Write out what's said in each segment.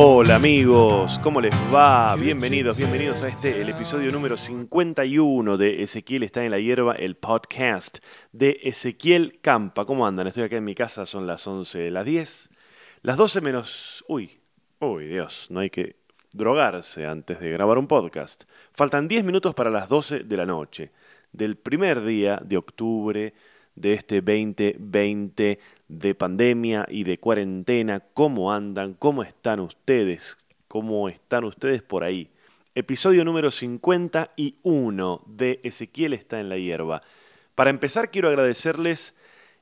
Hola amigos, ¿cómo les va? Bienvenidos, bienvenidos a este, el episodio número 51 de Ezequiel está en la hierba, el podcast de Ezequiel Campa. ¿Cómo andan? Estoy acá en mi casa, son las 11, las 10, las 12 menos... Uy, uy Dios, no hay que drogarse antes de grabar un podcast. Faltan 10 minutos para las 12 de la noche del primer día de octubre de este 2020 de pandemia y de cuarentena. ¿Cómo andan? ¿Cómo están ustedes? ¿Cómo están ustedes por ahí? Episodio número 51 de Ezequiel está en la hierba. Para empezar quiero agradecerles,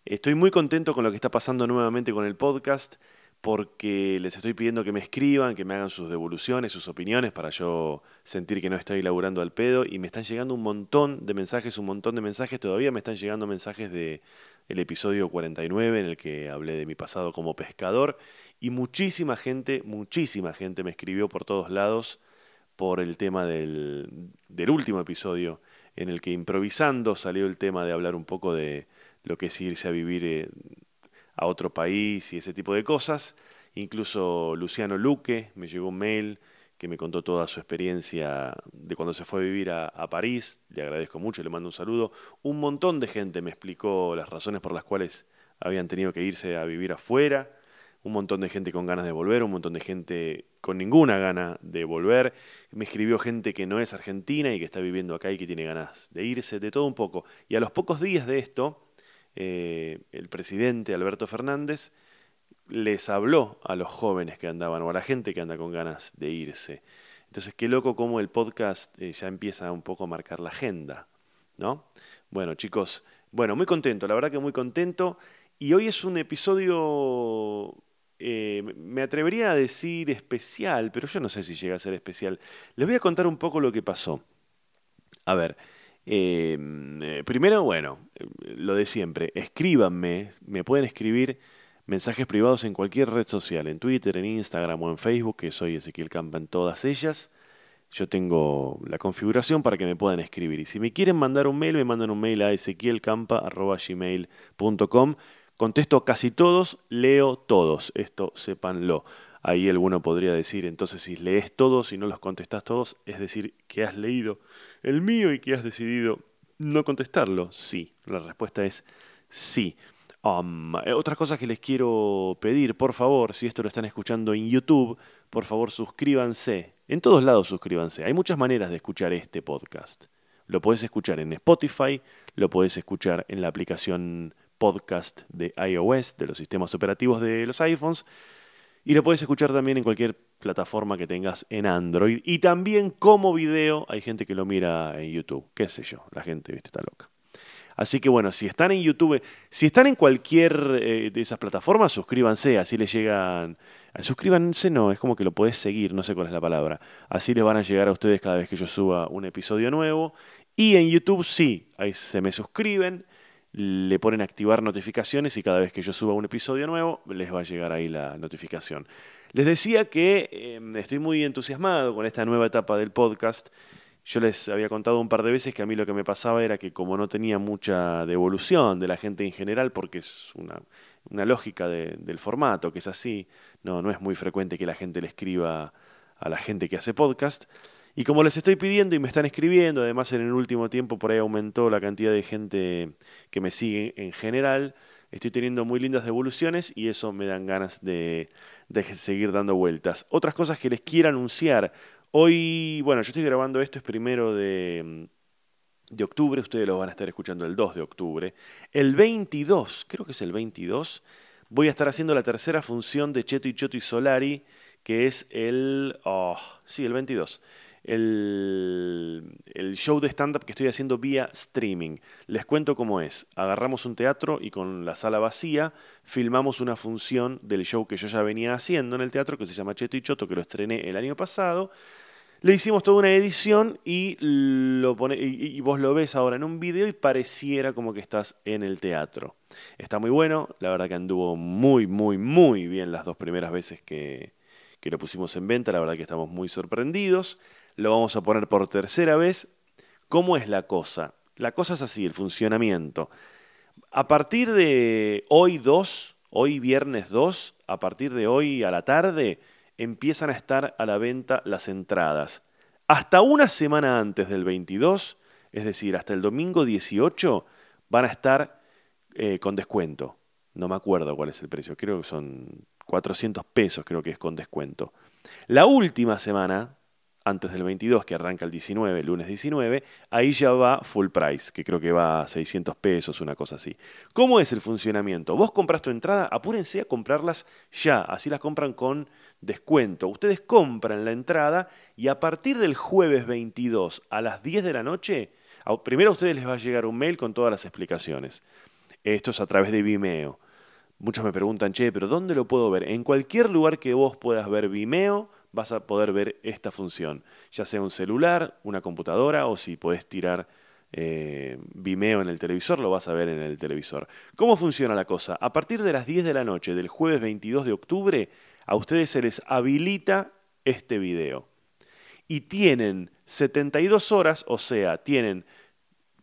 estoy muy contento con lo que está pasando nuevamente con el podcast porque les estoy pidiendo que me escriban, que me hagan sus devoluciones, sus opiniones para yo sentir que no estoy laburando al pedo y me están llegando un montón de mensajes, un montón de mensajes, todavía me están llegando mensajes de el episodio 49 en el que hablé de mi pasado como pescador y muchísima gente, muchísima gente me escribió por todos lados por el tema del, del último episodio en el que improvisando salió el tema de hablar un poco de lo que es irse a vivir eh, a otro país y ese tipo de cosas. Incluso Luciano Luque me llegó un mail que me contó toda su experiencia de cuando se fue a vivir a, París. Le agradezco mucho, le mando un saludo. Un montón de gente me explicó las razones por las cuales habían tenido que irse a vivir afuera. Un montón de gente con ganas de volver, un montón de gente con ninguna gana de volver. Me escribió gente que no es argentina y que está viviendo acá y que tiene ganas de irse, de todo un poco. Y a los pocos días de esto, eh, el presidente Alberto Fernández les habló a los jóvenes que andaban o a la gente que anda con ganas de irse. Entonces, qué loco cómo el podcast eh, ya empieza un poco a marcar la agenda, ¿no? Bueno, chicos, bueno, muy contento, la verdad que muy contento. Y hoy es un episodio, eh, me atrevería a decir especial, pero yo no sé si llega a ser especial. Les voy a contar un poco lo que pasó. A ver, eh, primero, bueno, lo de siempre, escríbanme, me pueden escribir mensajes privados en cualquier red social, en Twitter, en Instagram o en Facebook, que soy Ezequiel Campa en todas ellas. Yo tengo la configuración para que me puedan escribir. Y si me quieren mandar un mail, me mandan un mail a ezequielcampa.gmail.com. Contesto casi todos, leo todos, esto sépanlo. Ahí alguno podría decir, entonces si lees todos y no los contestas todos, es decir, que has leído el mío y que has decidido no contestarlo. Sí, la respuesta es sí. Um, eh, otras cosas que les quiero pedir, por favor, si esto lo están escuchando en YouTube, por favor suscríbanse. En todos lados suscríbanse. Hay muchas maneras de escuchar este podcast. Lo puedes escuchar en Spotify, lo puedes escuchar en la aplicación podcast de iOS, de los sistemas operativos de los iPhones, y lo puedes escuchar también en cualquier plataforma que tengas en Android. Y también como video, hay gente que lo mira en YouTube. Qué sé yo, la gente está loca. Así que bueno, si están en YouTube, si están en cualquier eh, de esas plataformas, suscríbanse, así les llegan... Suscríbanse no, es como que lo podés seguir, no sé cuál es la palabra. Así les van a llegar a ustedes cada vez que yo suba un episodio nuevo. Y en YouTube sí, ahí se me suscriben le ponen activar notificaciones y cada vez que yo suba un episodio nuevo les va a llegar ahí la notificación. Les decía que em, estoy muy entusiasmado con esta nueva etapa del podcast. Yo les había contado un par de veces que a mí lo que me pasaba era que como no tenía mucha devolución de la gente en general, porque es una, una lógica del formato, que es así, no, no es muy frecuente que la gente le escriba a la gente que hace podcast, y como les estoy pidiendo y me están escribiendo, además en el último tiempo por ahí aumentó la cantidad de gente que me sigue en general, estoy teniendo muy lindas devoluciones y eso me dan ganas de, seguir dando vueltas. Otras cosas que les quiero anunciar. Hoy, bueno, yo estoy grabando esto, es primero de, de octubre, ustedes lo van a estar escuchando el 2 de octubre. El 22, creo que es el 22, voy a estar haciendo la tercera función de Cheto y Choto y Solari, que es el... Oh, sí, el 22 el, show de stand-up que estoy haciendo vía streaming. Les cuento cómo es. Agarramos un teatro y con la sala vacía filmamos una función del show que yo ya venía haciendo en el teatro, que se llama Cheto y Choto, que lo estrené el año pasado. Le hicimos toda una edición y, lo pone, y, vos lo ves ahora en un video y pareciera como que estás en el teatro. Está muy bueno, la verdad que anduvo muy, muy, muy bien las dos primeras veces que, que lo pusimos en venta, la verdad que estamos muy sorprendidos lo vamos a poner por tercera vez. ¿Cómo es la cosa? La cosa es así, el funcionamiento. A partir de hoy 2, hoy viernes 2, a partir de hoy a la tarde, empiezan a estar a la venta las entradas. Hasta una semana antes del 22, es decir, hasta el domingo 18, van a estar eh, con descuento. No me acuerdo cuál es el precio, creo que son 400 pesos, creo que es con descuento. La última semana, antes del 22, que arranca el 19, lunes 19, ahí ya va full price, que creo que va a 600 pesos, una cosa así. ¿Cómo es el funcionamiento? Vos compras tu entrada, apúrense a comprarlas ya, así las compran con descuento. Ustedes compran la entrada y a partir del jueves 22 a las 10 de la noche, primero a ustedes les va a llegar un mail con todas las explicaciones. Esto es a través de Vimeo. Muchos me preguntan, che, pero ¿dónde lo puedo ver? En cualquier lugar que vos puedas ver Vimeo, vas a poder ver esta función, ya sea un celular, una computadora o si podés tirar eh, Vimeo en el televisor, lo vas a ver en el televisor. ¿Cómo funciona la cosa? A partir de las 10 de la noche del jueves 22 de octubre, a ustedes se les habilita este video. Y tienen 72 horas, o sea, tienen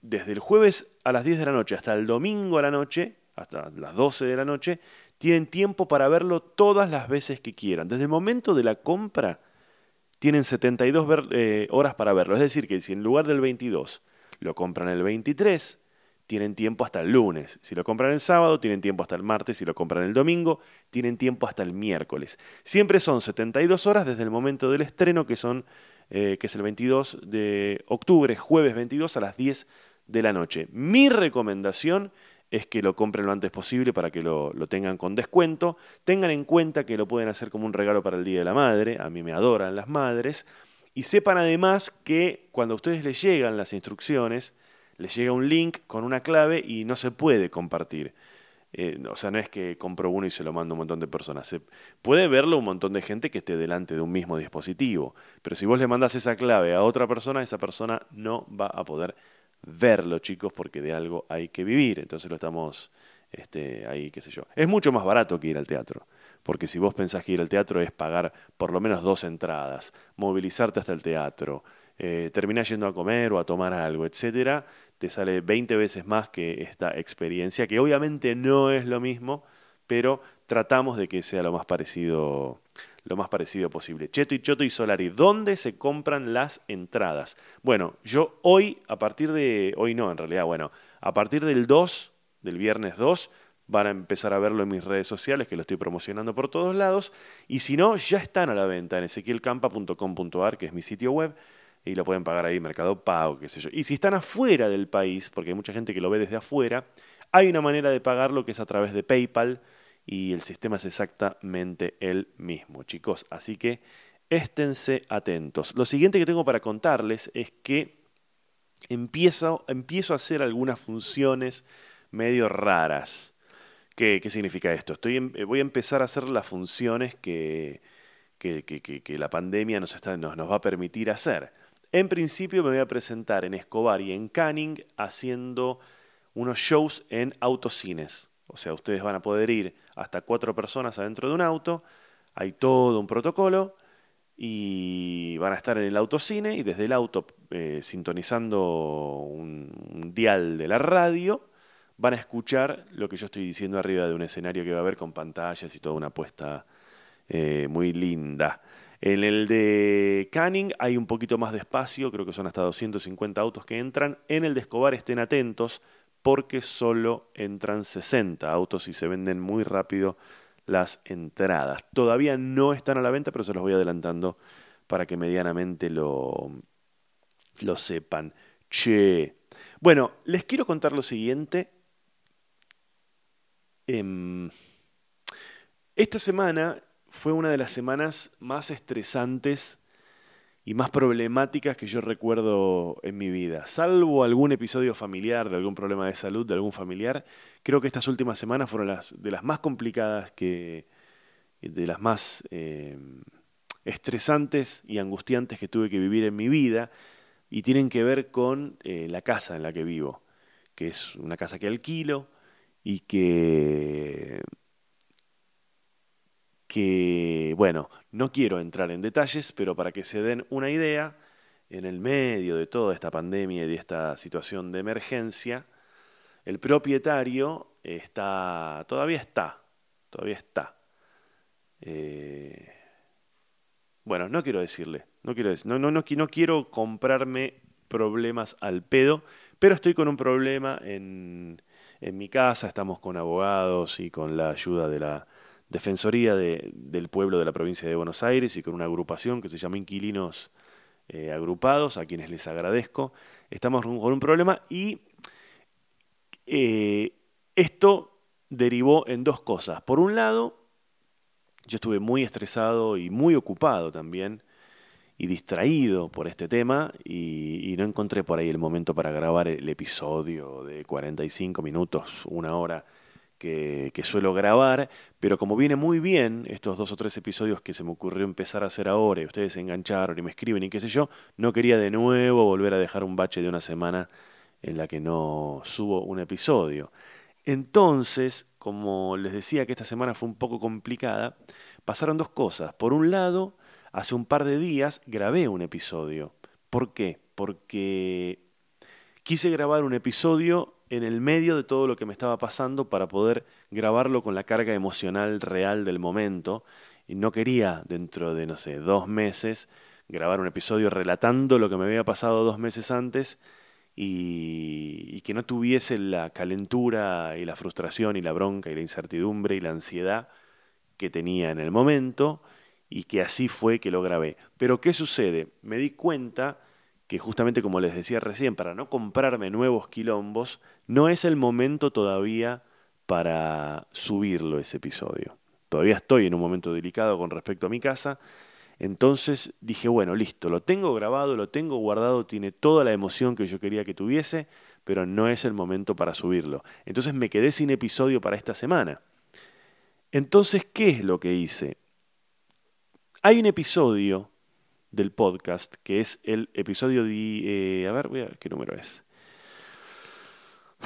desde el jueves a las 10 de la noche hasta el domingo a la noche, hasta las 12 de la noche, tienen tiempo para verlo todas las veces que quieran. Desde el momento de la compra, tienen 72 eh, horas para verlo. Es decir, que si en lugar del 22 lo compran el 23, tienen tiempo hasta el lunes. Si lo compran el sábado, tienen tiempo hasta el martes. Si lo compran el domingo, tienen tiempo hasta el miércoles. Siempre son 72 horas desde el momento del estreno, que, son, eh, que es el 22 de octubre, jueves 22 a las 10 de la noche. Mi recomendación que lo compren lo antes posible para que lo, tengan con descuento. Tengan en cuenta que lo pueden hacer como un regalo para el Día de la Madre, a mí me adoran las madres. Y sepan además que cuando a ustedes les llegan las instrucciones, les llega un link con una clave y no se puede compartir. Eh, o sea, no es que compro uno y se lo mando a un montón de personas. Se puede verlo un montón de gente que esté delante de un mismo dispositivo. Pero si vos le mandas esa clave a otra persona, esa persona no va a poder verlo, chicos, porque de algo hay que vivir. Entonces lo estamos este, ahí, qué sé yo. Es mucho más barato que ir al teatro. Porque si vos pensás que ir al teatro es pagar por lo menos dos entradas, movilizarte hasta el teatro, eh, terminar yendo a comer o a tomar algo, etcétera, te sale 20 veces más que esta experiencia, que obviamente no es lo mismo, pero tratamos de que sea lo más parecido lo más parecido posible. Cheto y Choto y Solari, ¿dónde se compran las entradas? Bueno, yo hoy, a partir de, hoy no, en realidad, bueno, a partir del 2, del viernes 2, van a empezar a verlo en mis redes sociales, que lo estoy promocionando por todos lados, y si no, ya están a la venta en ezequielcampa.com.ar, que es mi sitio web, y lo pueden pagar ahí, Mercado Pago, qué sé yo. Y si están afuera del país, porque hay mucha gente que lo ve desde afuera, hay una manera de pagarlo que es a través de PayPal, y el sistema es exactamente el mismo, chicos. Así que esténse atentos. Lo siguiente que tengo para contarles es que empiezo, empiezo a hacer algunas funciones medio raras. ¿Qué, qué significa esto? Estoy, voy a empezar a hacer las funciones que, que, que, la pandemia nos, está, nos, nos va a permitir hacer. En principio me voy a presentar en Escobar y en Canning haciendo unos shows en autocines. O sea, ustedes van a poder ir hasta cuatro personas adentro de un auto, hay todo un protocolo y van a estar en el autocine y desde el auto eh, sintonizando un, dial de la radio van a escuchar lo que yo estoy diciendo arriba de un escenario que va a haber con pantallas y toda una puesta eh, muy linda. En el de Canning hay un poquito más de espacio, creo que son hasta 250 autos que entran. En el de Escobar estén atentos porque solo entran 60 autos y se venden muy rápido las entradas. Todavía no están a la venta, pero se los voy adelantando para que medianamente lo, lo sepan. Che. Bueno, les quiero contar lo siguiente. Em, esta semana fue una de las semanas más estresantes y más problemáticas que yo recuerdo en mi vida. Salvo algún episodio familiar, de algún problema de salud, de algún familiar, creo que estas últimas semanas fueron las, de las más complicadas, que, de las más eh, estresantes y angustiantes que tuve que vivir en mi vida, y tienen que ver con eh, la casa en la que vivo, que es una casa que alquilo y que que, bueno, no quiero entrar en detalles, pero para que se den una idea, en el medio de toda esta pandemia y de esta situación de emergencia, el propietario está, todavía está, todavía está, eh, Bueno, no quiero decirle, no quiero, decir, no, no, no, no quiero comprarme problemas al pedo, pero estoy con un problema en, en mi casa, estamos con abogados y con la ayuda de la Defensoría de, del Pueblo de la provincia de Buenos Aires y con una agrupación que se llama Inquilinos eh, Agrupados, a quienes les agradezco. Estamos con un problema y eh, esto derivó en dos cosas. Por un lado, yo estuve muy estresado y muy ocupado también y distraído por este tema y, no encontré por ahí el momento para grabar el episodio de 45 minutos, una hora que, suelo grabar, pero como viene muy bien estos dos o tres episodios que se me ocurrió empezar a hacer ahora y ustedes se engancharon y me escriben y qué sé yo, no quería de nuevo volver a dejar un bache de una semana en la que no subo un episodio. Entonces, como les decía que esta semana fue un poco complicada, pasaron dos cosas. Por un lado, hace un par de días grabé un episodio. ¿Por qué? Porque quise grabar un episodio en el medio de todo lo que me estaba pasando para poder grabarlo con la carga emocional real del momento. Y no quería, dentro de, no sé, dos meses, grabar un episodio relatando lo que me había pasado dos meses antes y, que no tuviese la calentura y la frustración y la bronca y la incertidumbre y la ansiedad que tenía en el momento y que así fue que lo grabé. Pero ¿qué sucede? Me di cuenta que justamente como les decía recién, para no comprarme nuevos quilombos, no es el momento todavía para subirlo ese episodio. Todavía estoy en un momento delicado con respecto a mi casa entonces dije, bueno, listo, lo tengo grabado, lo tengo guardado, tiene toda la emoción que yo quería que tuviese, pero no es el momento para subirlo. Entonces me quedé sin episodio para esta semana. Entonces, ¿qué es lo que hice? Hay un episodio del podcast que es el episodio de... Eh, a ver, voy a ver qué número es.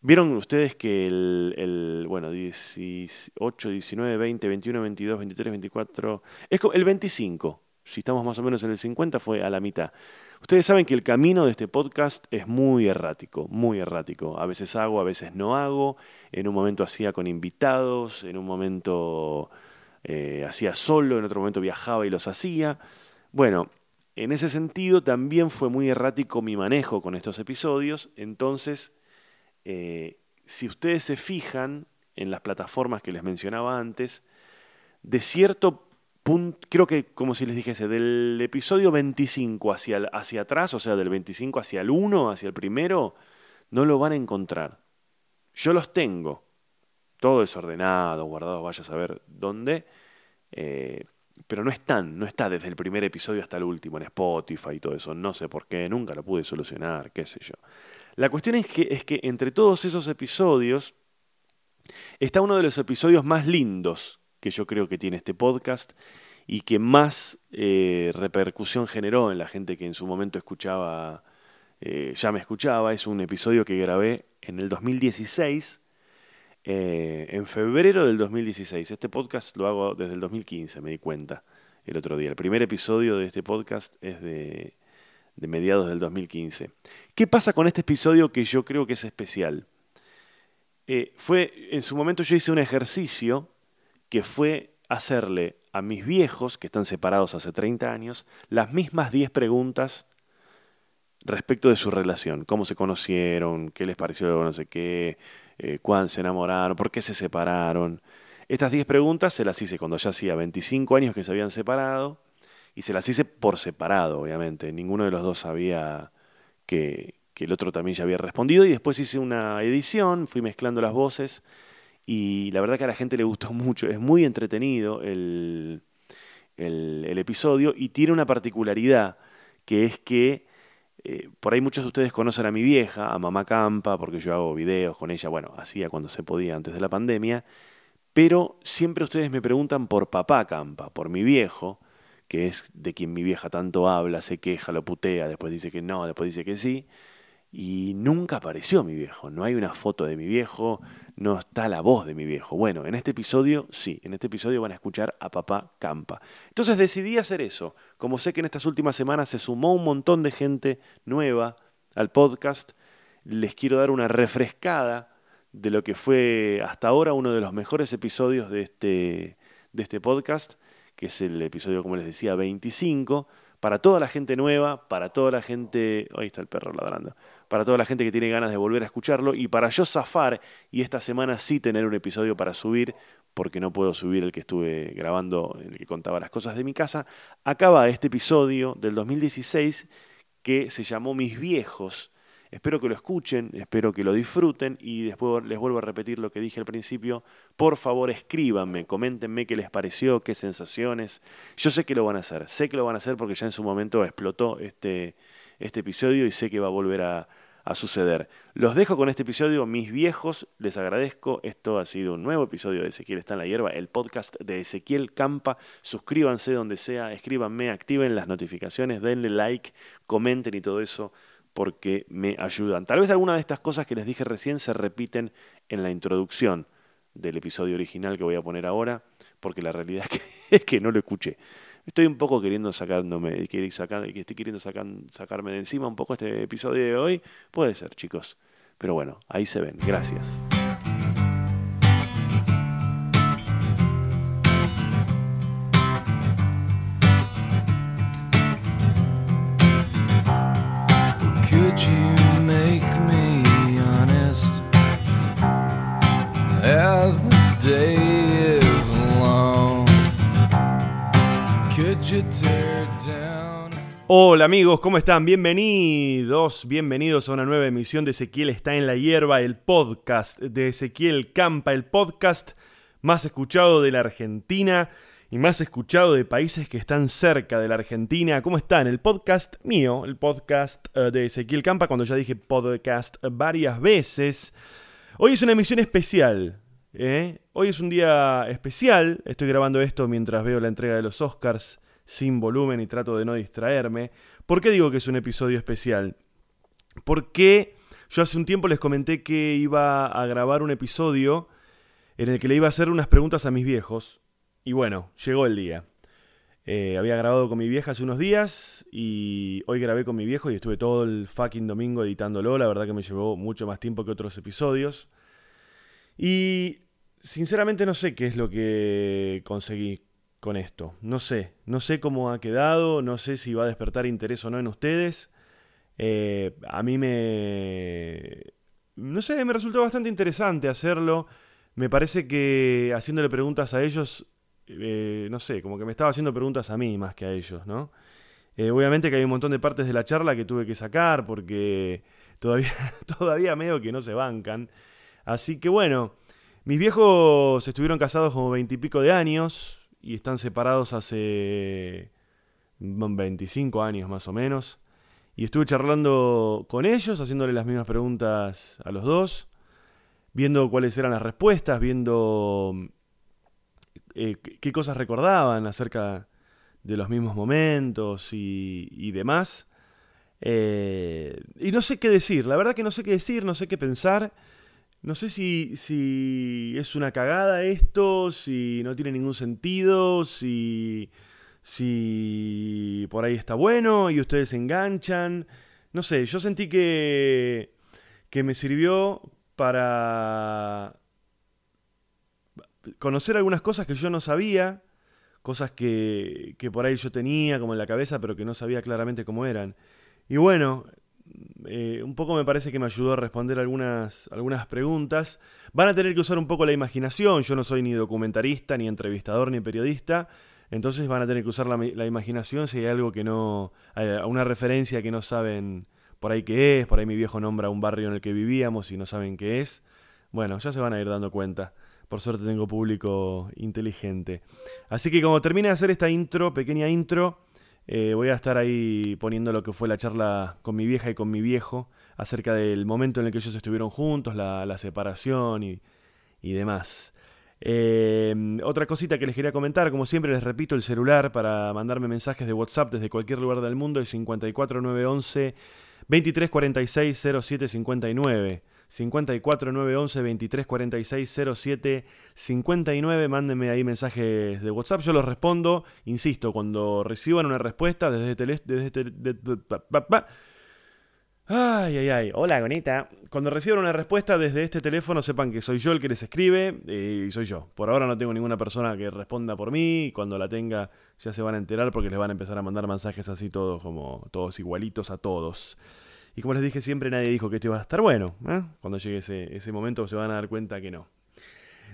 Vieron ustedes que el, el, bueno, 18, 19, 20, 21, 22, 23, 24, es el 25, si estamos más o menos en el 50 fue a la mitad. Ustedes saben que el camino de este podcast es muy errático, muy errático. A veces hago, a veces no hago. En un momento hacía con invitados, en un momento eh, hacía solo, en otro momento viajaba y los hacía. Bueno, en ese sentido también fue muy errático mi manejo con estos episodios, entonces eh, si ustedes se fijan en las plataformas que les mencionaba antes, de cierto punto, creo que como si les dijese, del episodio 25 hacia, hacia atrás, o sea, del 25 hacia el 1, hacia el primero, no lo van a encontrar. Yo los tengo, todo desordenado, guardado, vaya a saber dónde, eh, pero no están, no está desde el primer episodio hasta el último en Spotify y todo eso. No sé por qué, nunca lo pude solucionar, qué sé yo. La cuestión es que, es que entre todos esos episodios está uno de los episodios más lindos que yo creo que tiene este podcast y que más eh, repercusión generó en la gente que en su momento escuchaba, eh, ya me escuchaba. Es un episodio que grabé en el 2016, eh, en febrero del 2016. Este podcast lo hago desde el 2015, me di cuenta el otro día. El primer episodio de este podcast es de de mediados del 2015. ¿Qué pasa con este episodio que yo creo que es especial? Eh, fue, en su momento yo hice un ejercicio que fue hacerle a mis viejos, que están separados hace 30 años, las mismas 10 preguntas respecto de su relación, cómo se conocieron, qué les pareció no sé qué, eh, cuándo se enamoraron, por qué se separaron. Estas 10 preguntas se las hice cuando ya hacía 25 años que se habían separado y se las hice por separado, obviamente. Ninguno de los dos sabía que, que, el otro también ya había respondido. Y después hice una edición, fui mezclando las voces. Y la verdad que a la gente le gustó mucho. Es muy entretenido el, el, el episodio y tiene una particularidad que es que eh, por ahí muchos de ustedes conocen a mi vieja, a mamá Campa, porque yo hago videos con ella, bueno, hacía cuando se podía antes de la pandemia, pero siempre ustedes me preguntan por papá Campa, por mi viejo, que es de quien mi vieja tanto habla, se queja, lo putea, después dice que no, después dice que sí, y nunca apareció mi viejo, no hay una foto de mi viejo, no está la voz de mi viejo. Bueno, en este episodio sí, en este episodio van a escuchar a papá Campa. Entonces decidí hacer eso, como sé que en estas últimas semanas se sumó un montón de gente nueva al podcast, les quiero dar una refrescada de lo que fue hasta ahora uno de los mejores episodios de este de este podcast, que es el episodio, como les decía, 25, para toda la gente nueva, para toda la gente... Ahí está el perro ladrando. Para toda la gente que tiene ganas de volver a escucharlo y para yo zafar y esta semana sí tener un episodio para subir, porque no puedo subir el que estuve grabando, el que contaba las cosas de mi casa, acaba este episodio del 2016 que se llamó Mis viejos. Espero que lo escuchen, espero que lo disfruten y después les vuelvo a repetir lo que dije al principio. Por favor, escríbanme, coméntenme qué les pareció, qué sensaciones. Yo sé que lo van a hacer, sé que lo van a hacer porque ya en su momento explotó este, este episodio y sé que va a volver a, a suceder. Los dejo con este episodio, mis viejos, les agradezco. Esto ha sido un nuevo episodio de Ezequiel está en la hierba, el podcast de Ezequiel Campa. Suscríbanse donde sea, escríbanme, activen las notificaciones, denle like, comenten y todo eso porque me ayudan. Tal vez alguna de estas cosas que les dije recién se repiten en la introducción del episodio original que voy a poner ahora, porque la realidad es que, no lo escuché. Estoy un poco queriendo sacándome, estoy queriendo sacarme de encima un poco este episodio de hoy. Puede ser, chicos. Pero bueno, ahí se ven. Gracias. Hola amigos, ¿cómo están? Bienvenidos, bienvenidos a una nueva emisión de Ezequiel está en la hierba, el podcast de Ezequiel Campa, el podcast más escuchado de la Argentina y más escuchado de países que están cerca de la Argentina. ¿Cómo están? El podcast mío, el podcast eh, de Ezequiel Campa, cuando ya dije podcast varias veces. Hoy es una emisión especial. ¿eh? Hoy es un día especial. Estoy grabando esto mientras veo la entrega de los Oscars sin volumen y trato de no distraerme. ¿Por qué digo que es un episodio especial? Porque yo hace un tiempo les comenté que iba a grabar un episodio en el que le iba a hacer unas preguntas a mis viejos. Y bueno, llegó el día. Eh, había grabado con mi vieja hace unos días y hoy grabé con mi viejo y estuve todo el fucking domingo editándolo. La verdad que me llevó mucho más tiempo que otros episodios. Y sinceramente no sé qué es lo que conseguí con esto. No sé, no sé cómo ha quedado, no sé si va a despertar interés o no en ustedes. Eh, a mí me... No sé, me resultó bastante interesante hacerlo. Me parece que haciéndole preguntas a ellos eh, no sé, como que me estaba haciendo preguntas a mí más que a ellos, ¿no? Eh, obviamente que hay un montón de partes de la charla que tuve que sacar porque todavía, todavía medio que no se bancan. Así que bueno, mis viejos estuvieron casados como veintipico de años y están separados hace 25 años más o menos. Y estuve charlando con ellos, haciéndole las mismas preguntas a los dos, viendo cuáles eran las respuestas, viendo eh, qué cosas recordaban acerca de los mismos momentos y, demás. Eh, y no sé qué decir, la verdad que no sé qué decir, no sé qué pensar. No sé si, si es una cagada esto, si no tiene ningún sentido, si, si por ahí está bueno y ustedes se enganchan. No sé, yo sentí que, que me sirvió para conocer algunas cosas que yo no sabía, cosas que, que por ahí yo tenía como en la cabeza, pero que no sabía claramente cómo eran. Y bueno, eh, un poco me parece que me ayudó a responder algunas, algunas preguntas. Van a tener que usar un poco la imaginación, yo no soy ni documentarista, ni entrevistador, ni periodista, entonces van a tener que usar la, imaginación si hay algo que no, una referencia que no saben por ahí qué es, por ahí mi viejo nombra un barrio en el que vivíamos y no saben qué es. Bueno, ya se van a ir dando cuenta. Por suerte tengo público inteligente. Así que como termine de hacer esta intro, pequeña intro, eh, voy a estar ahí poniendo lo que fue la charla con mi vieja y con mi viejo acerca del momento en el que ellos estuvieron juntos, la, separación y, demás. Eh, otra cosita que les quería comentar, como siempre les repito, el celular para mandarme mensajes de WhatsApp desde cualquier lugar del mundo es 54911 2346 0759. 54 911 23 46 07 59. Mándenme ahí mensajes de WhatsApp. Yo los respondo. Insisto, cuando reciban una respuesta desde, tele, desde Ay, ay, ay. Hola, Gonita. Cuando reciban una respuesta desde este teléfono, sepan que soy yo el que les escribe eh, y soy yo. Por ahora no tengo ninguna persona que responda por mí. Y cuando la tenga, ya se van a enterar porque les van a empezar a mandar mensajes así todos, como todos igualitos a todos. Y como les dije siempre, nadie dijo que esto iba a estar bueno. ¿eh? Cuando llegue ese, ese momento se van a dar cuenta que no.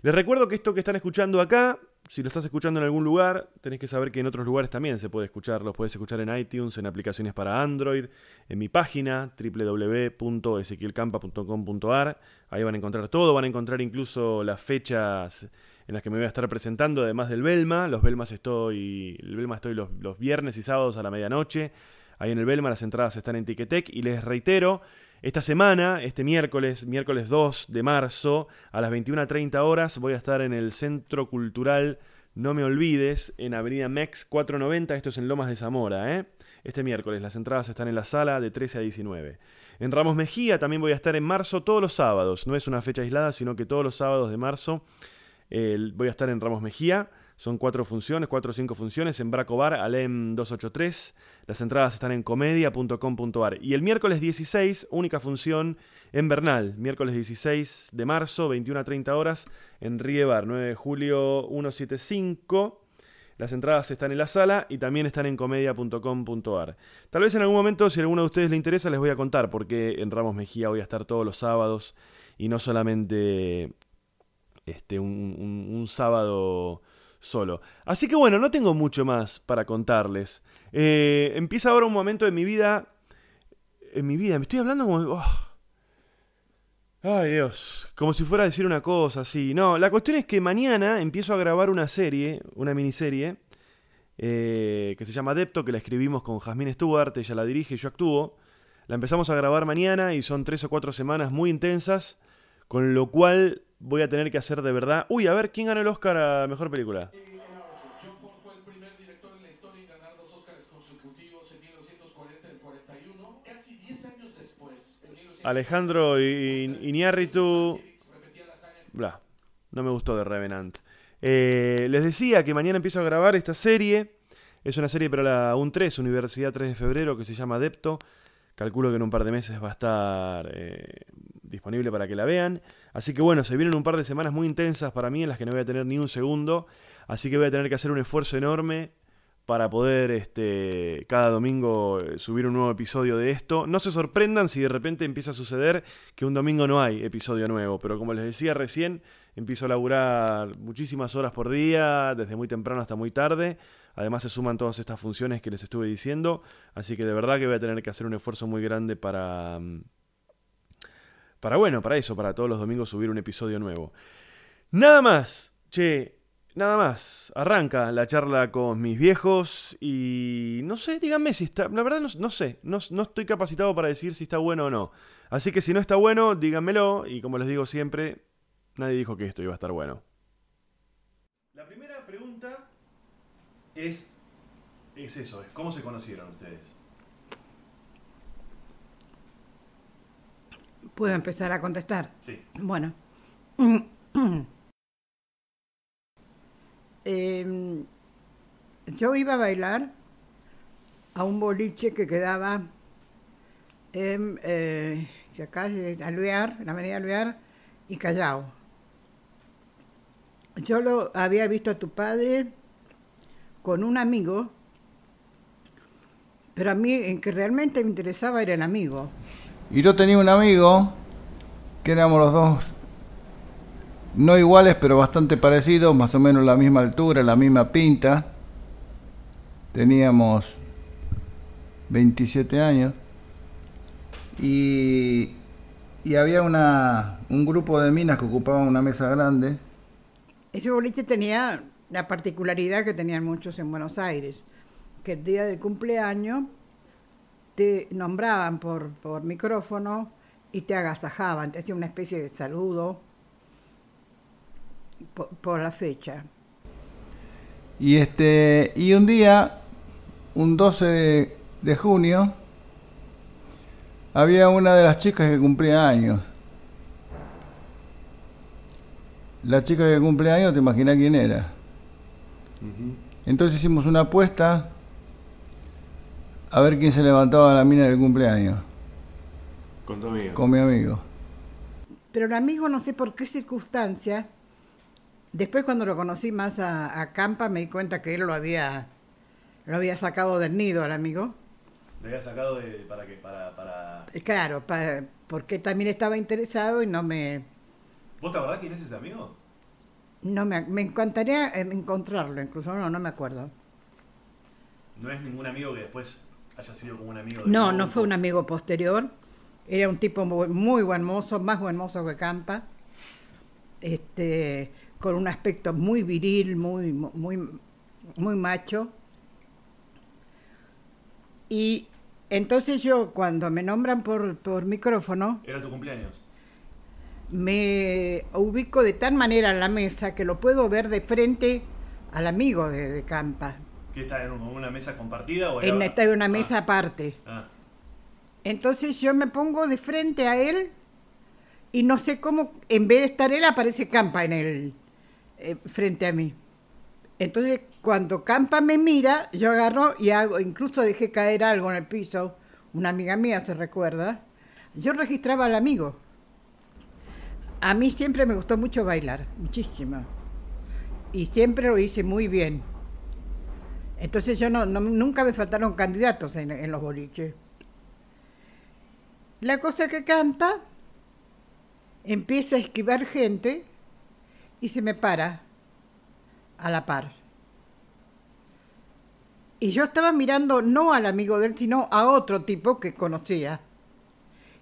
Les recuerdo que esto que están escuchando acá, si lo estás escuchando en algún lugar, tenés que saber que en otros lugares también se puede escuchar. Los puedes escuchar en iTunes, en aplicaciones para Android, en mi página www.ezequielcampa.com.ar. Ahí van a encontrar todo, van a encontrar incluso las fechas en las que me voy a estar presentando, además del Belma. Los Belmas estoy, el Belma estoy los, los viernes y sábados a la medianoche. Ahí en el Belma las entradas están en Ticketek y les reitero, esta semana, este miércoles, miércoles 2 de marzo, a las 21.30 horas, voy a estar en el Centro Cultural No Me Olvides, en Avenida Mex 490, esto es en Lomas de Zamora, ¿eh? Este miércoles, las entradas están en la sala de 13 a 19. En Ramos Mejía también voy a estar en marzo todos los sábados, no es una fecha aislada, sino que todos los sábados de marzo voy a estar en Ramos Mejía. Son cuatro funciones, cuatro o cinco funciones en Braco Bar, Alem 283. Las entradas están en comedia.com.ar. Y el miércoles 16, única función en Bernal. Miércoles 16 de marzo, 21 a 30 horas, en Riebar, 9 de julio 175. Las entradas están en la sala y también están en comedia.com.ar. Tal vez en algún momento, si a alguno de ustedes le interesa, les voy a contar porque en Ramos Mejía voy a estar todos los sábados y no solamente este, un sábado solo. Así que bueno, no tengo mucho más para contarles. Eh, empieza ahora un momento de mi vida. En mi vida, me estoy hablando como. oh. Ay Dios, como si fuera a decir una cosa así. No, la cuestión es que mañana empiezo a grabar una serie, una miniserie, eh, que se llama Adepto, que la escribimos con Jasmine Stewart, ella la dirige y yo actúo. La empezamos a grabar mañana y son tres o cuatro semanas muy intensas, con lo cual voy a tener que hacer de verdad. Uy, a ver, ¿quién ganó el Oscar a Mejor Película? John Ford fue el primer director en la historia en ganar dos Oscars consecutivos en 1940 y el 41. Casi 10 años después, en 1940, Alejandro Iñárritu... Bla, no me gustó de Revenant. Eh, les decía que mañana empiezo a grabar esta serie. Es una serie para la UN3, Universidad 3 de Febrero, que se llama Adepto. Calculo que en un par de meses va a estar eh, disponible para que la vean. Así que bueno, se vienen un par de semanas muy intensas para mí en las que no voy a tener ni un segundo. Así que voy a tener que hacer un esfuerzo enorme para poder este, cada domingo eh, subir un nuevo episodio de esto. No se sorprendan si de repente empieza a suceder que un domingo no hay episodio nuevo, pero como les decía recién, empiezo a laburar muchísimas horas por día, desde muy temprano hasta muy tarde. Además se suman todas estas funciones que les estuve diciendo, así que de verdad que voy a tener que hacer un esfuerzo muy grande para... Para bueno, para eso, para todos los domingos subir un episodio nuevo. Nada más, che, nada más. Arranca la charla con mis viejos y no sé, díganme si está, la verdad no, no sé, no, no estoy capacitado para decir si está bueno o no. Así que si no está bueno, díganmelo y como les digo siempre, nadie dijo que esto iba a estar bueno. La primera pregunta es, es eso, es cómo se conocieron ustedes. Puedo empezar a contestar. Sí. Bueno. Em, yo iba a bailar a un boliche que quedaba en eh, acá es Alvear, en la avenida Alvear y Callao. Yo lo había visto a tu padre con un amigo, pero a mí en que realmente me interesaba era el amigo. Y yo tenía un amigo que éramos los dos no iguales, pero bastante parecidos, más o menos la misma altura, la misma pinta. Teníamos 27 años. Y, y había una, un grupo de minas que ocupaban una mesa grande. Ese boliche tenía la particularidad que tenían muchos en Buenos Aires, que el día del cumpleaños te nombraban por, por micrófono y te agasajaban, te hacían una especie de saludo por, por la fecha. Y este y un día, un 12 de, de junio, había una de las chicas que cumplía años. La chica que cumplía años, te imaginas quién era. Entonces hicimos una apuesta a ver quién se levantaba a la mina del cumpleaños. Con tu amigo. con mi amigo. Pero el amigo, no sé por qué circunstancia, después cuando lo conocí más a, a Campa, me di cuenta que él lo había, lo había sacado del nido al amigo. ¿Le había sacado de, para qué? Para, para... Eh, Claro, pa- porque también estaba interesado y no me, ¿Vos te acordás quién es ese amigo? no me, me encantaría encontrarlo, incluso no, no me acuerdo. No es ningún amigo que después haya sido como un amigo No, no fue un amigo posterior. Era un tipo muy, muy buen mozo, más buen mozo que Campa. Este, con un aspecto muy viril, muy, muy, muy macho. Y entonces yo, cuando me nombran por, por micrófono, Era tu cumpleaños. me ubico de tal manera en la mesa que lo puedo ver de frente al amigo de, de Campa. ¿Qué está en un- una mesa compartida o En, está en una mesa Ah, aparte. ah. Entonces yo me pongo de frente a él y no sé cómo, en vez de estar él, aparece Campa en el eh, frente a mí. Entonces cuando Campa me mira, yo agarro y hago, incluso dejé caer algo en el piso, una amiga mía se recuerda, yo registraba al amigo. A mí siempre me gustó mucho bailar, muchísimo. Y siempre lo hice muy bien. Entonces yo no, no- nunca me faltaron candidatos en, los boliches. La cosa que Campa empieza a esquivar gente y se me para a la par. Y yo estaba mirando no al amigo de él, sino a otro tipo que conocía.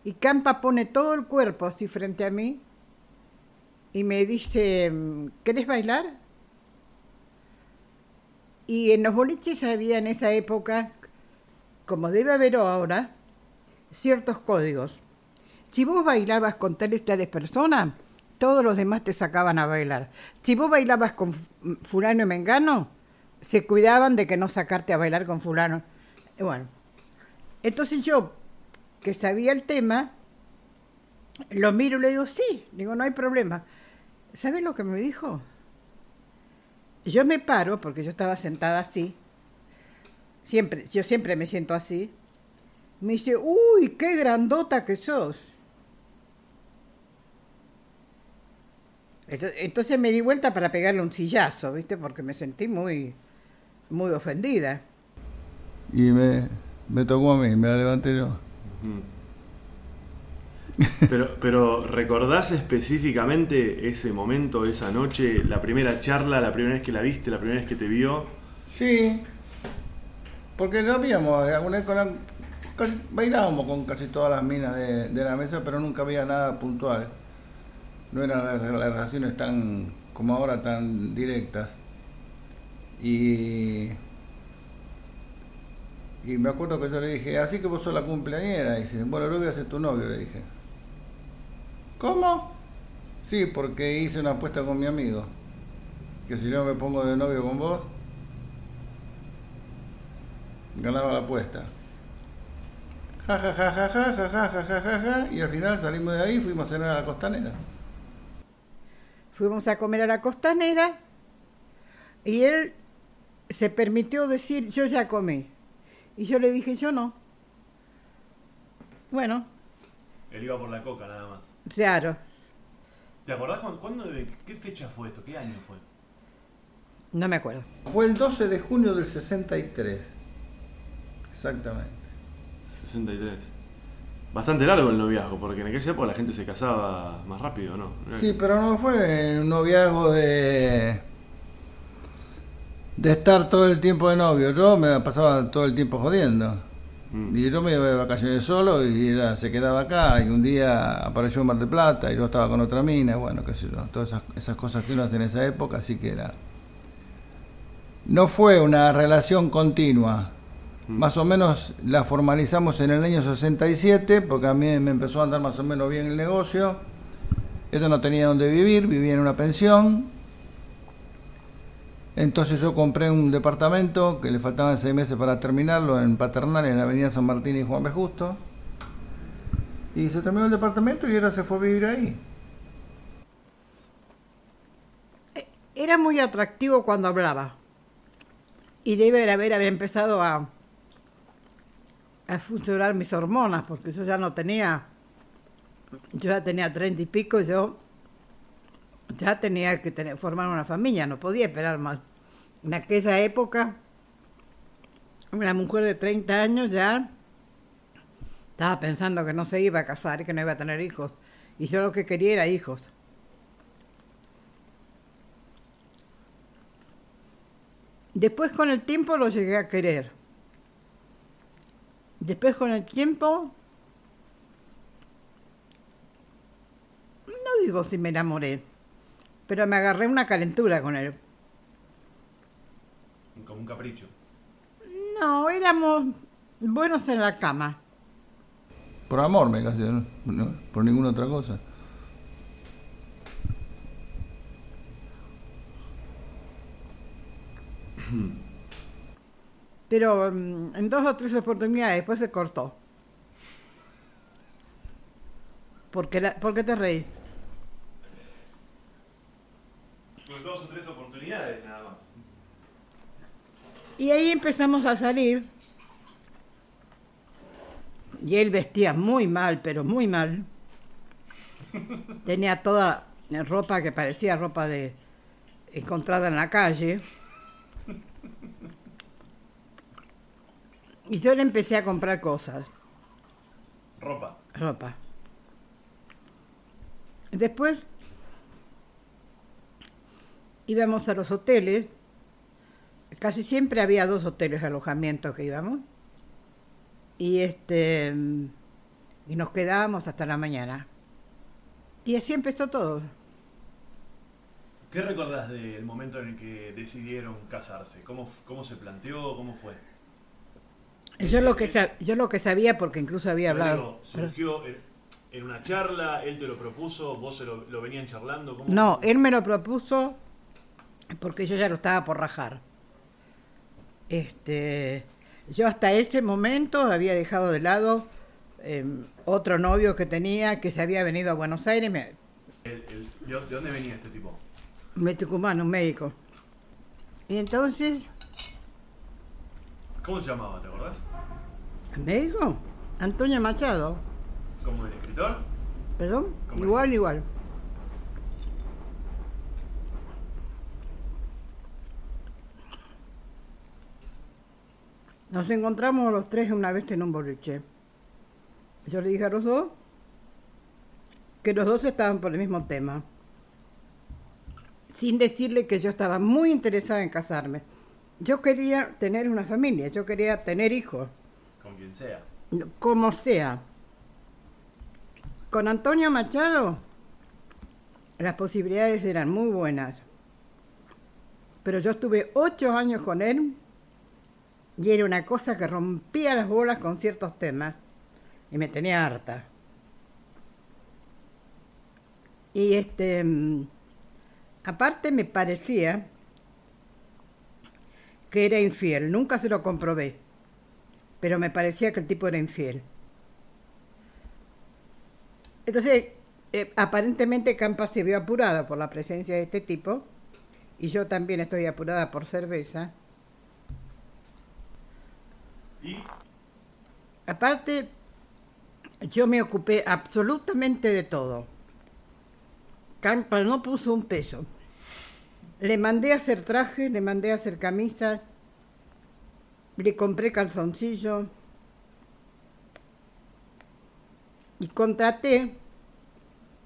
Y Campa pone todo el cuerpo así frente a mí y me dice, ¿querés bailar? Y en los boliches había en esa época, como debe haber ahora, ciertos códigos. Si vos bailabas con tales tales personas, todos los demás te sacaban a bailar. Si vos bailabas con fulano y mengano, se cuidaban de que no sacarte a bailar con fulano. Y bueno, entonces yo, que sabía el tema, lo miro y le digo, sí, digo, no hay problema. ¿Sabes lo que me dijo? Yo me paro, porque yo estaba sentada así, siempre, yo siempre me siento así, me dice, uy, qué grandota que sos. Ento- Entonces me di vuelta para pegarle un sillazo, ¿viste? Porque me sentí muy, muy ofendida. Y me, me tocó a mí, me la levanté yo. Pero, pero ¿recordás específicamente ese momento, esa noche, la primera charla, la primera vez que la viste, la primera vez que te vio? Sí, porque no habíamos, alguna vez con la- casi- bailábamos con casi todas las minas de, la mesa, pero nunca había nada puntual. No eran las, las relaciones tan, como ahora, tan directas. Y, y me acuerdo que yo le dije, así que vos sos la cumpleañera. Y dice, bueno, lo voy a ser tu novio, le dije. ¿Cómo? Sí, porque hice una apuesta con mi amigo. Que si yo me pongo de novio con vos, ganaba la apuesta. Ja, ja, ja, ja, ja, ja, ja, ja, ja, ja, ja, y al final salimos de ahí y fuimos a cenar a la costanera. Fuimos a comer a la costanera y él se permitió decir, yo ya comí. Y yo le dije, yo no. Bueno, Él iba por la coca nada más. Claro, ¿Te acordás cuándo, cuándo- de qué fecha fue esto? ¿Qué año fue? no me acuerdo. Fue el 12 de junio del 63. Exactamente. 63. Bastante largo el noviazgo, porque en aquella época la gente se casaba más rápido, ¿no? Sí, pero no fue un noviazgo de de estar todo el tiempo de novio. Yo me pasaba todo el tiempo jodiendo. Mm. Y yo me iba de vacaciones solo y era- se quedaba acá. Y un día apareció en Mar del Plata y yo estaba con otra mina. Bueno, qué sé yo. Todas esas, esas cosas que uno hace en esa época, así que era. No fue una relación continua. Más o menos la formalizamos en el año 67, porque a mí me empezó a andar más o menos bien el negocio. Ella no tenía donde vivir, vivía en una pensión. Entonces yo compré un departamento que le faltaban seis meses para terminarlo en Paternal, en la avenida San Martín y Juan B. Justo. Y se terminó el departamento y ella se fue a vivir ahí. Era muy atractivo cuando hablaba. Y debe haber, haber empezado a, a funcionar mis hormonas, porque yo ya no tenía yo ya tenía treinta y pico, yo ya tenía que tener, formar una familia, no podía esperar más. En aquella época, una mujer de 30 años ya estaba pensando que no se iba a casar y que no iba a tener hijos. Y yo lo que quería era hijos. Después con el tiempo lo llegué a querer. Después con el tiempo, no digo si me enamoré, pero me agarré una calentura con él. Como un capricho. No, éramos buenos en la cama. Por amor me casé, ¿no? No, por ninguna otra cosa. Pero mm, en dos o tres oportunidades después se cortó. ¿Por qué, la- por qué te reís? Con dos o tres oportunidades nada más. Y ahí empezamos a salir. Y él vestía muy mal, pero muy mal. Tenía toda ropa que parecía ropa de encontrada en la calle. Y yo le empecé a comprar cosas, Ropa. ropa. Después íbamos a los hoteles. Casi siempre había dos hoteles de alojamiento que íbamos. Y este y nos quedábamos hasta la mañana. Y así empezó todo. ¿Qué recordás del momento en el que decidieron casarse? ¿Cómo, cómo se planteó? ¿Cómo fue? Yo lo que sa- yo lo que sabía porque incluso había Pero hablado. digo, surgió en, en una charla, él te lo propuso, vos se lo, lo venían charlando. ¿cómo No, él me lo propuso porque yo ya lo estaba por rajar. Este, yo hasta ese momento había dejado de lado eh, otro novio que tenía que se había venido a Buenos Aires, me, El- el- ¿de, de dónde venía este tipo? me Tucumán, un médico. Y entonces, ¿Cómo se llamaba, te acordás? ¿el médico? Antonio Machado, ¿Como el escritor? perdón, ¿Cómo igual, igual. Nos encontramos los tres una vez en un boliche. Yo le dije a los dos que los dos estaban por el mismo tema. Sin decirle que yo estaba muy interesada en casarme. Yo quería tener una familia, yo quería tener hijos, Con quien sea. como sea. Con Antonio Machado las posibilidades eran muy buenas. Pero yo estuve ocho años con él y era una cosa que rompía las bolas con ciertos temas y me tenía harta. Y este, mm, aparte me parecía que era infiel, nunca se lo comprobé, pero me parecía que el tipo era infiel. Entonces, eh, aparentemente Campa se vio apurada por la presencia de este tipo y yo también estoy apurada por cerveza. Y Aparte, yo me ocupé absolutamente de todo. Campa no puso un peso. Le mandé a hacer traje, le mandé a hacer camisa, le compré calzoncillo y contraté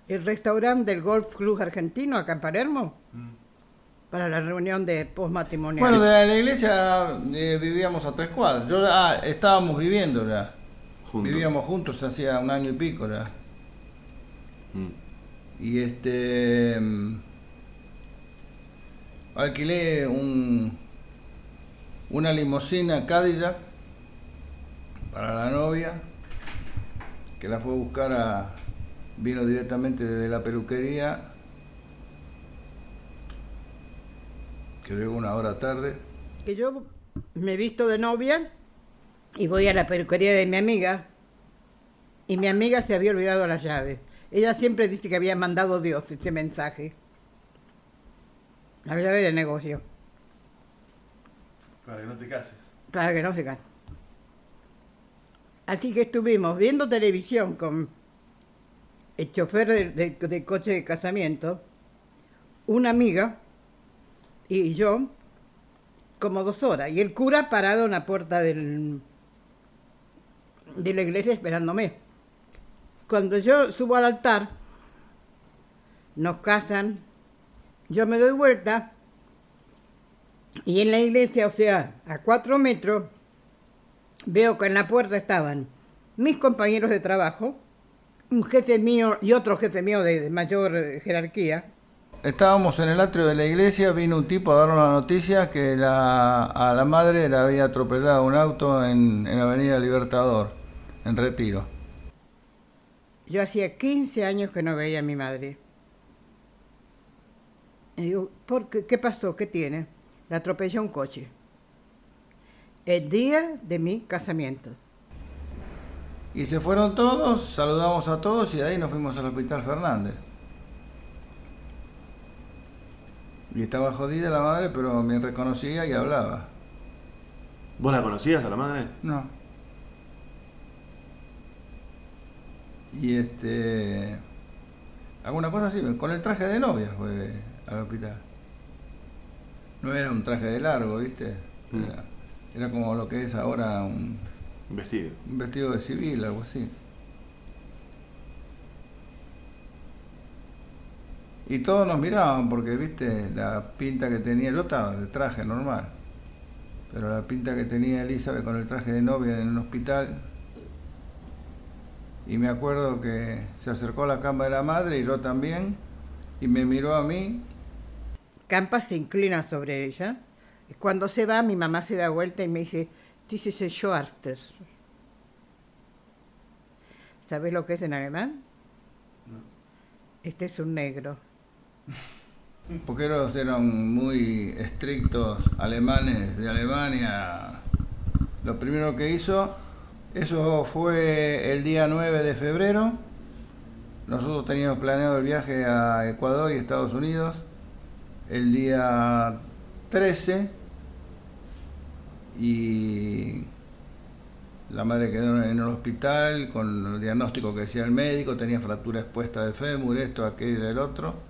el restaurante del Golf Club Argentino acá en Palermo para la reunión de postmatrimonial. Bueno, de la iglesia eh, vivíamos a tres cuadras. Yo, ah, estábamos viviendo ya. Juntos. Vivíamos juntos hacía un año y pico ya. Mm. Y este. mm, Alquilé un, una limusina Cadillac para la novia, que la fue a buscar a. Vino directamente desde la peluquería, que llegó una hora tarde. que yo me visto de novia y voy a la peluquería de mi amiga y mi amiga se había olvidado las llaves. Ella siempre dice que había mandado Dios ese mensaje. La llave del negocio, Para que no te cases. para que no se case. Así que estuvimos viendo televisión con el chofer del coche de casamiento, una amiga y yo, como dos horas, y el cura parado en la puerta del, de la iglesia esperándome. Cuando yo subo al altar, nos casan, yo me doy vuelta y en la iglesia, o sea, a cuatro metros, veo que en la puerta estaban mis compañeros de trabajo, un jefe mío y otro jefe mío de, mayor jerarquía. Estábamos en el atrio de la iglesia, vino un tipo a darnos la noticia que la, a la madre le había atropellado un auto en, en Avenida Libertador, en Retiro. Yo hacía 15 años que no veía a mi madre. Y digo, ¿por qué? ¿Qué pasó? ¿Qué tiene? La atropelló un coche. El día de mi casamiento. Y se fueron todos, saludamos a todos y de ahí nos fuimos al Hospital Fernández. Y estaba jodida la madre, pero me reconocía y hablaba. ¿Vos la conocías a la madre? No. Y este. Alguna cosa así, con el traje de novia fue al hospital. No era un traje de largo, ¿viste? Mm. Era, era como lo que es ahora un, Vestido. un vestido de civil, algo así. Y todos nos miraban porque, viste, la pinta que tenía, yo estaba de traje normal, pero la pinta que tenía Elizabeth con el traje de novia en un hospital. Y me acuerdo que se acercó a la cama de la madre y yo también, y me miró a mí, Campa se inclina sobre ella. Y cuando se va, mi mamá se da vuelta y me dice, this is a Schwarzer. ¿Sabes lo que es en alemán? Este es un negro. Porque ellos eran muy estrictos alemanes de Alemania. Lo primero que hizo, eso fue el día 9 de febrero. Nosotros teníamos planeado el viaje a Ecuador y Estados Unidos el día 13 y la madre quedó en el hospital con el diagnóstico que decía el médico, tenía fractura expuesta de fémur, esto, aquello, el otro.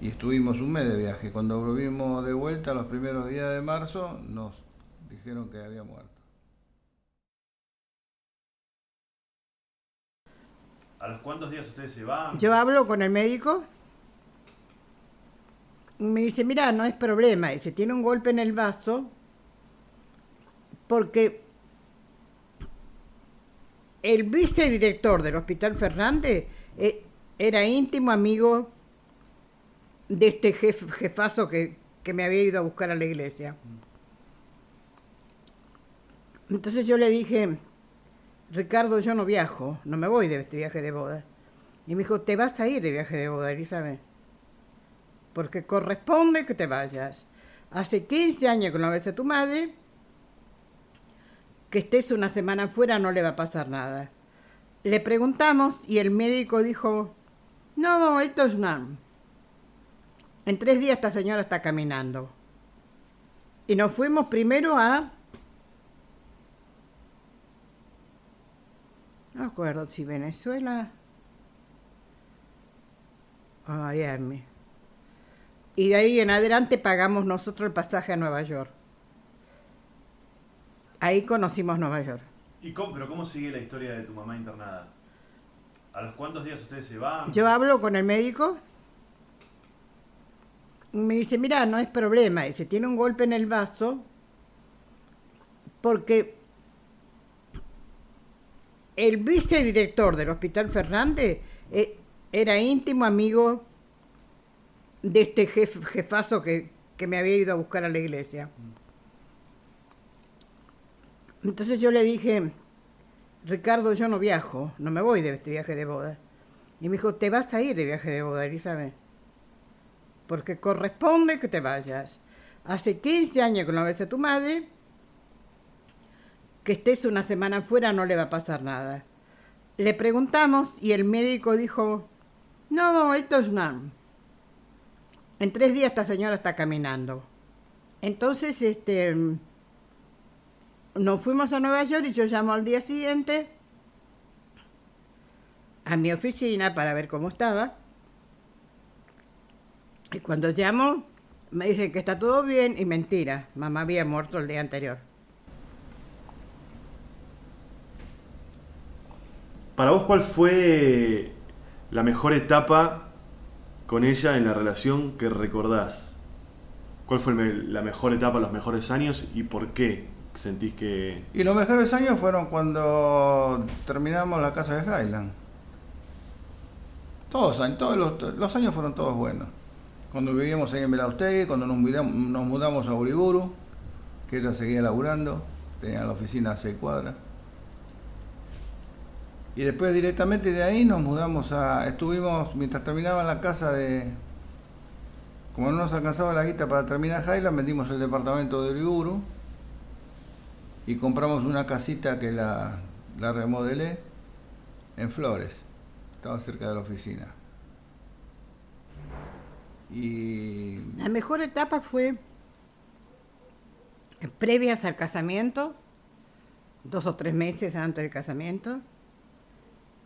Y estuvimos un mes de viaje. Cuando volvimos de vuelta los primeros días de marzo, nos dijeron que había muerto. ¿A los cuántos días ustedes se van? Yo hablo con el médico y me dice, mira, no es problema, dice, tiene un golpe en el vaso porque el vicedirector del Hospital Fernández eh, era íntimo amigo de este jef- jefazo que, que me había ido a buscar a la iglesia. Entonces yo le dije, Ricardo, yo no viajo, no me voy de este viaje de boda. Y me dijo, te vas a ir de viaje de boda, Elizabeth. Porque corresponde que te vayas. Hace 15 años que no ves a tu madre. Que estés una semana fuera no le va a pasar nada. Le preguntamos y el médico dijo, no, esto es una... En tres días esta señora está caminando. Y nos fuimos primero a... No me acuerdo si Venezuela Miami. Y de ahí en adelante pagamos nosotros el pasaje a Nueva York. Ahí conocimos Nueva York. ¿Y cómo, pero cómo sigue la historia de tu mamá internada? ¿A los cuántos días ustedes se van? Yo hablo con el médico me dice, mira, no es problema, dice, tiene un golpe en el vaso porque el vicedirector del Hospital Fernández eh, era íntimo amigo de este jef- jefazo que, que me había ido a buscar a la iglesia. Entonces yo le dije, Ricardo, yo no viajo, no me voy de este viaje de boda. Y me dijo, te vas a ir de viaje de boda, Elizabeth. Porque corresponde que te vayas. Hace 15 años que no ves a tu madre. Que estés una semana fuera no le va a pasar nada. Le preguntamos y el médico dijo, no, esto es una... En tres días esta señora está caminando. Entonces, este... Nos fuimos a Nueva York y yo llamo al día siguiente a mi oficina para ver cómo estaba. Y cuando llamo, me dice que está todo bien y mentira, mamá había muerto el día anterior. Para vos, ¿cuál fue la mejor etapa con ella en la relación que recordás? ¿Cuál fue la mejor etapa, los mejores años y por qué sentís que... Y los mejores años fueron cuando terminamos la casa de Highland. Todos, años- todos los, los años fueron todos buenos. Cuando vivíamos ahí en Belaustegui, cuando nos mudamos, nos mudamos a Uriburu, que ella seguía laburando, tenía la oficina a seis cuadras. Y después directamente de ahí nos mudamos a... Estuvimos, mientras terminaba la casa de... Como no nos alcanzaba la guita para terminar Highland, vendimos el departamento de Uriburu y compramos una casita que la remodelé en Flores. Estaba cerca de la oficina. Y La mejor etapa fue previas al casamiento, dos o tres meses antes del casamiento,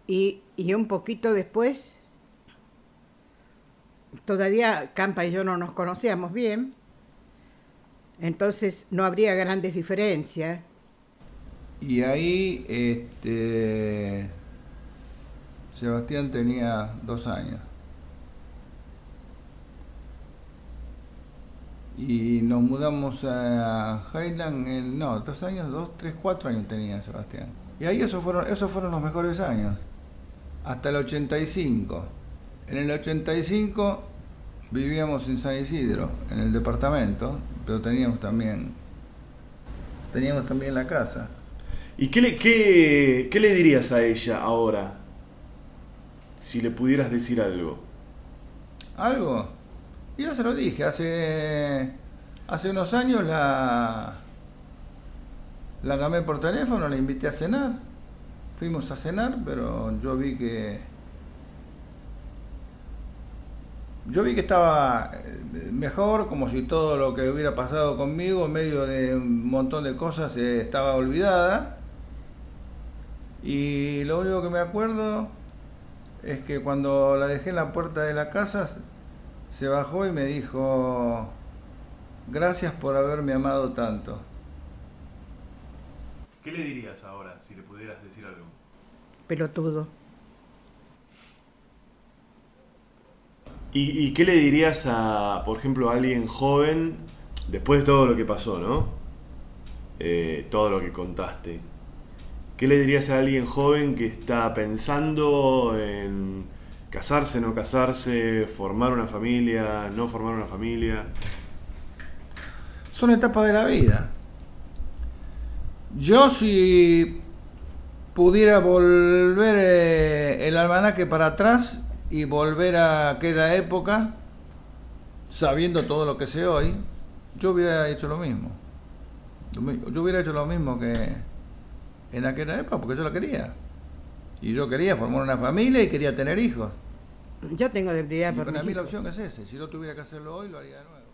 y, y un poquito después, todavía Campa y yo no nos conocíamos bien, entonces no habría grandes diferencias. Y ahí este, Sebastián tenía dos años. Y nos mudamos a Highland, en, no, dos años, dos, tres, cuatro años tenía Sebastián. Y ahí esos fueron, esos fueron los mejores años, hasta el 85. En el 85 vivíamos en San Isidro, en el departamento, pero teníamos también, teníamos también la casa. ¿Y qué le, qué, qué le dirías a ella ahora? Si le pudieras decir algo. ¿Algo? Y yo se lo dije, hace, hace unos años la, la llamé por teléfono, la invité a cenar. Fuimos a cenar, pero yo vi que... Yo vi que estaba eh, mejor, como si todo lo que hubiera pasado conmigo en medio de un montón de cosas eh, estaba olvidada. Y lo único que me acuerdo es que cuando la dejé en la puerta de la casa, se bajó y me dijo, gracias por haberme amado tanto. ¿Qué le dirías ahora si le pudieras decir algo? Pelotudo. ¿Y, y qué le dirías a, por ejemplo, a alguien joven, después de todo lo que pasó, ¿no? Eh, todo lo que contaste. ¿Qué le dirías a alguien joven que está pensando en casarse, no casarse, formar una familia, no formar una familia? Son etapas de la vida. Yo si pudiera volver eh, el almanaque para atrás y volver a aquella época, sabiendo todo lo que sé hoy, yo hubiera hecho lo mismo. Yo hubiera hecho lo mismo que en aquella época, porque yo la quería. Y yo quería formar una familia y quería tener hijos. Yo tengo debilidad Y por para mí la opción es ese. Si yo tuviera que hacerlo hoy, lo haría de nuevo.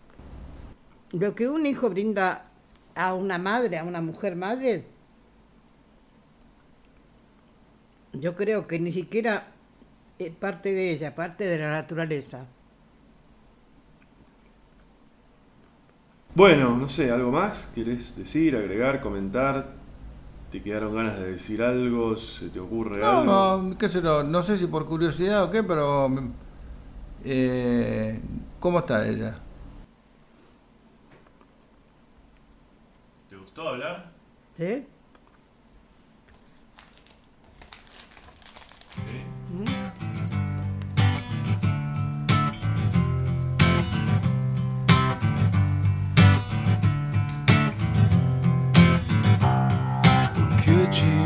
Lo que un hijo brinda a una madre, a una mujer madre, yo creo que ni siquiera es parte de ella, parte de la naturaleza. Bueno, no sé, ¿algo más? ¿Querés decir, agregar, comentar? ¿Te quedaron ganas de decir algo? ¿Se te ocurre algo? No, no qué sé yo, no sé si por curiosidad o qué, pero... Eh, ¿Cómo está ella? ¿Te gustó hablar? ¿Eh? ¿Sí? could you.